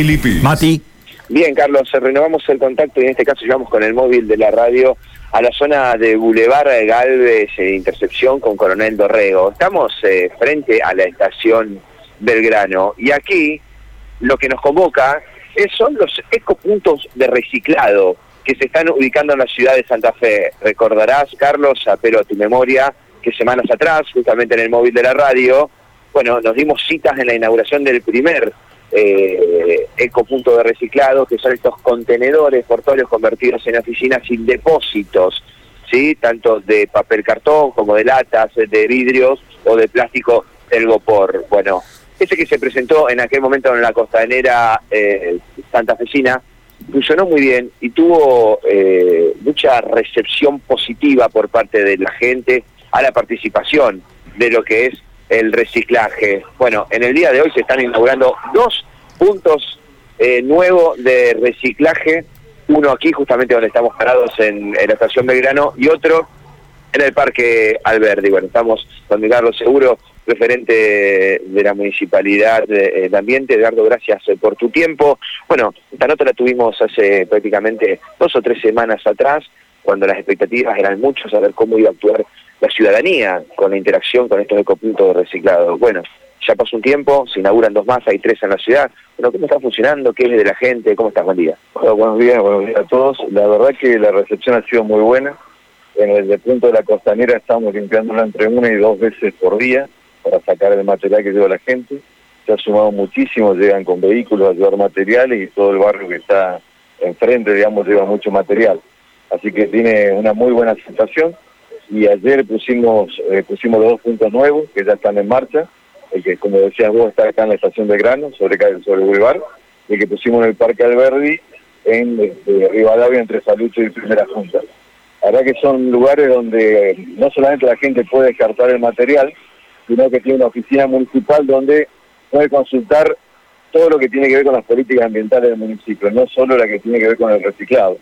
Mati. Bien, Carlos, renovamos el contacto y en este caso llevamos con el móvil de la radio a la zona de Boulevard Galvez, eh, intercepción con Coronel Dorrego. Estamos eh, frente a la estación Belgrano y aquí lo que nos convoca es, son los ecopuntos de reciclado que se están ubicando en la ciudad de Santa Fe. Recordarás, Carlos, apelo a tu memoria, que semanas atrás, justamente en el móvil de la radio, bueno, nos dimos citas en la inauguración del primer eh, ecopunto de reciclado, que son estos contenedores portolios convertidos en oficinas sin depósitos, ¿sí? tanto de papel cartón como de latas, de vidrios o de plástico Gopor. Bueno, ese que se presentó en aquel momento en la costanera eh, santafesina funcionó muy bien y tuvo eh, mucha recepción positiva por parte de la gente a la participación de lo que es el reciclaje. Bueno, en el día de hoy se están inaugurando dos puntos eh, nuevos de reciclaje, uno aquí justamente donde estamos parados en, la estación Belgrano y otro en el Parque Alberdi. Bueno, estamos con Carlos Seguro, referente de la Municipalidad de, Ambiente. Edgardo, gracias eh, por tu tiempo. Bueno, esta nota la tuvimos hace prácticamente dos o tres semanas atrás, cuando las expectativas eran muchas, a ver cómo iba a actuar la ciudadanía con la interacción con estos ecopuntos reciclados. Bueno, ya pasó un tiempo, se inauguran dos más, hay tres en la ciudad. Bueno, ¿cómo está funcionando? ¿Qué es de la gente? ¿Cómo estás? Buen día. buenos días, buenos días a todos. La verdad que la recepción ha sido muy buena. En el punto de la costanera estamos limpiándola entre una y dos veces por día para sacar el material que lleva la gente. Se ha sumado muchísimo, llegan con vehículos a llevar materiales y todo el barrio que está enfrente, digamos, lleva mucho material. Así que tiene una muy buena aceptación y ayer pusimos eh, pusimos los dos puntos nuevos que ya están en marcha, el que como decías vos está acá en la estación de Grano, sobre, sobre el Boulevard, y el que pusimos en el Parque Alberdi, en este, Rivadavia, entre Salucho y Primera Junta. La verdad que son lugares donde no solamente la gente puede descartar el material, sino que tiene una oficina municipal donde puede consultar todo lo que tiene que ver con las políticas ambientales del municipio, no solo la que tiene que ver con el reciclado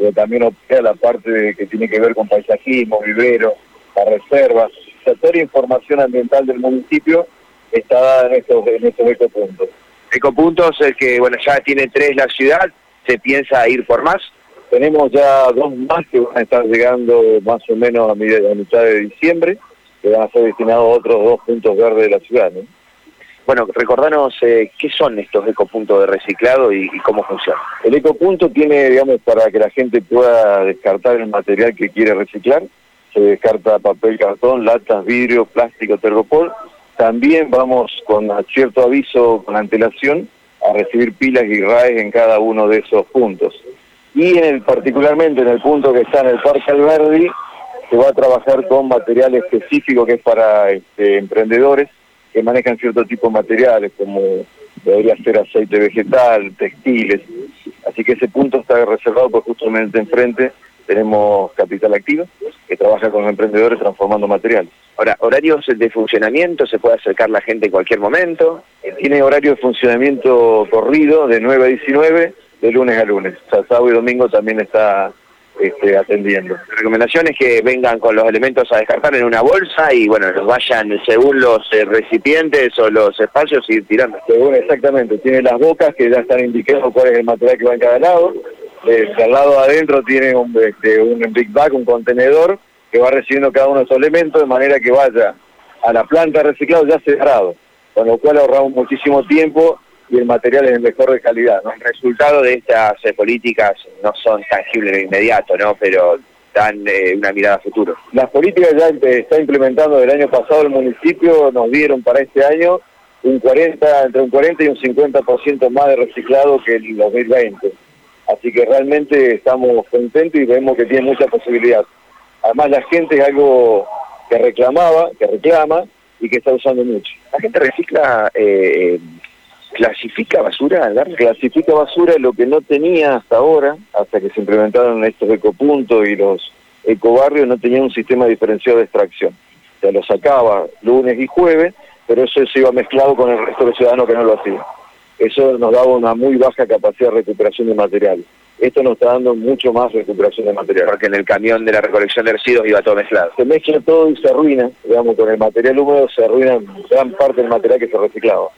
pero también opera la parte que tiene que ver con paisajismo, vivero, la reserva. O sea, toda la información ambiental del municipio está dada en estos, en estos ecopuntos. Ecopuntos es que, bueno, ya tiene tres la ciudad, ¿se piensa ir por más? Tenemos ya dos más que van a estar llegando más o menos a, mitad de diciembre, que van a ser destinados a otros dos puntos verdes de la ciudad. ¿no? Bueno, recordanos eh, qué son estos ecopuntos de reciclado y, cómo funcionan. El ecopunto tiene, digamos, para que la gente pueda descartar el material que quiere reciclar. Se descarta papel, cartón, latas, vidrio, plástico, tergopol. También vamos con cierto aviso, con antelación, a recibir pilas y RAES en cada uno de esos puntos. Y en el, particularmente en el punto que está en el Parque Alberdi, se va a trabajar con material específico que es para este, emprendedores, que manejan cierto tipo de materiales, como debería ser aceite vegetal, textiles. Así que ese punto está reservado por justamente enfrente tenemos Capital Activa, que trabaja con los emprendedores transformando materiales. Ahora, horarios de funcionamiento, se puede acercar la gente en cualquier momento. Tiene horario de funcionamiento corrido de 9 a 19, de lunes a lunes. O sea, sábado y domingo también está este, atendiendo. La recomendación es que vengan con los elementos a descartar en una bolsa y bueno, los vayan según los eh, recipientes o los espacios ir tirando. Según exactamente, tiene las bocas que ya están indicados cuál es el material que va en cada lado. Eh, al lado adentro tiene un, este, un big bag, un contenedor que va recibiendo cada uno de esos elementos de manera que vaya a la planta de reciclado ya cerrado, con lo cual ahorramos muchísimo tiempo y el material es mejor de calidad. ¿no? El resultado de estas eh, políticas no son tangibles de inmediato, ¿no? pero dan eh, una mirada a futuro. Las políticas ya está implementando del año pasado el municipio, nos dieron para este año un 40, entre un 40 y un 50% más de reciclado que en 2020. Así que realmente estamos contentos y vemos que tiene mucha posibilidad. Además la gente es algo que reclamaba, que reclama y que está usando mucho. La gente recicla eh, clasifica basura, Clasifica basura lo que no tenía hasta ahora, hasta que se implementaron estos ecopuntos y los ecobarrios, no tenía un sistema diferenciado de extracción. O sea, lo sacaba lunes y jueves, pero eso se iba mezclado con el resto de ciudadanos que no lo hacían. Eso nos daba una muy baja capacidad de recuperación de material. Esto nos está dando mucho más recuperación de material. Porque en el camión de la recolección de residuos iba todo mezclado. Se mezcla todo y se arruina, digamos, con el material húmedo se arruina gran parte del material que se reciclaba.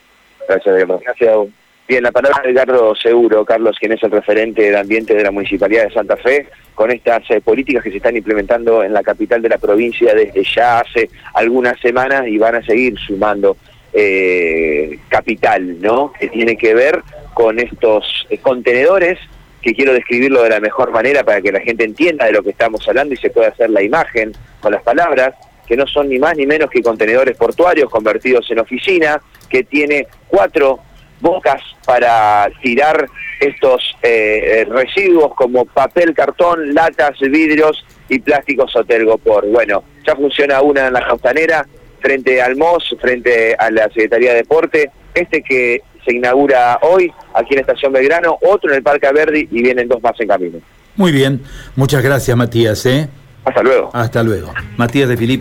Gracias. Gracias Bien, la palabra de Ricardo Seguro, Carlos, quien es el referente de ambiente de la Municipalidad de Santa Fe, con estas eh, políticas que se están implementando en la capital de la provincia desde ya hace algunas semanas y van a seguir sumando eh, capital, ¿no? Que tiene que ver con estos eh, contenedores, que quiero describirlo de la mejor manera para que la gente entienda de lo que estamos hablando y se pueda hacer la imagen con las palabras, que no son ni más ni menos que contenedores portuarios convertidos en oficina, que tiene cuatro bocas para tirar estos eh, residuos como papel, cartón, latas, vidrios y plásticos Hotel Gopor. Bueno, ya funciona una en la costanera, frente al MOS, frente a la Secretaría de Deporte, este que se inaugura hoy aquí en la Estación Belgrano, otro en el Parque Verdi y vienen dos más en camino. Muy bien, muchas gracias Matías. ¿eh? Hasta luego. Hasta luego. Matías de Filippi.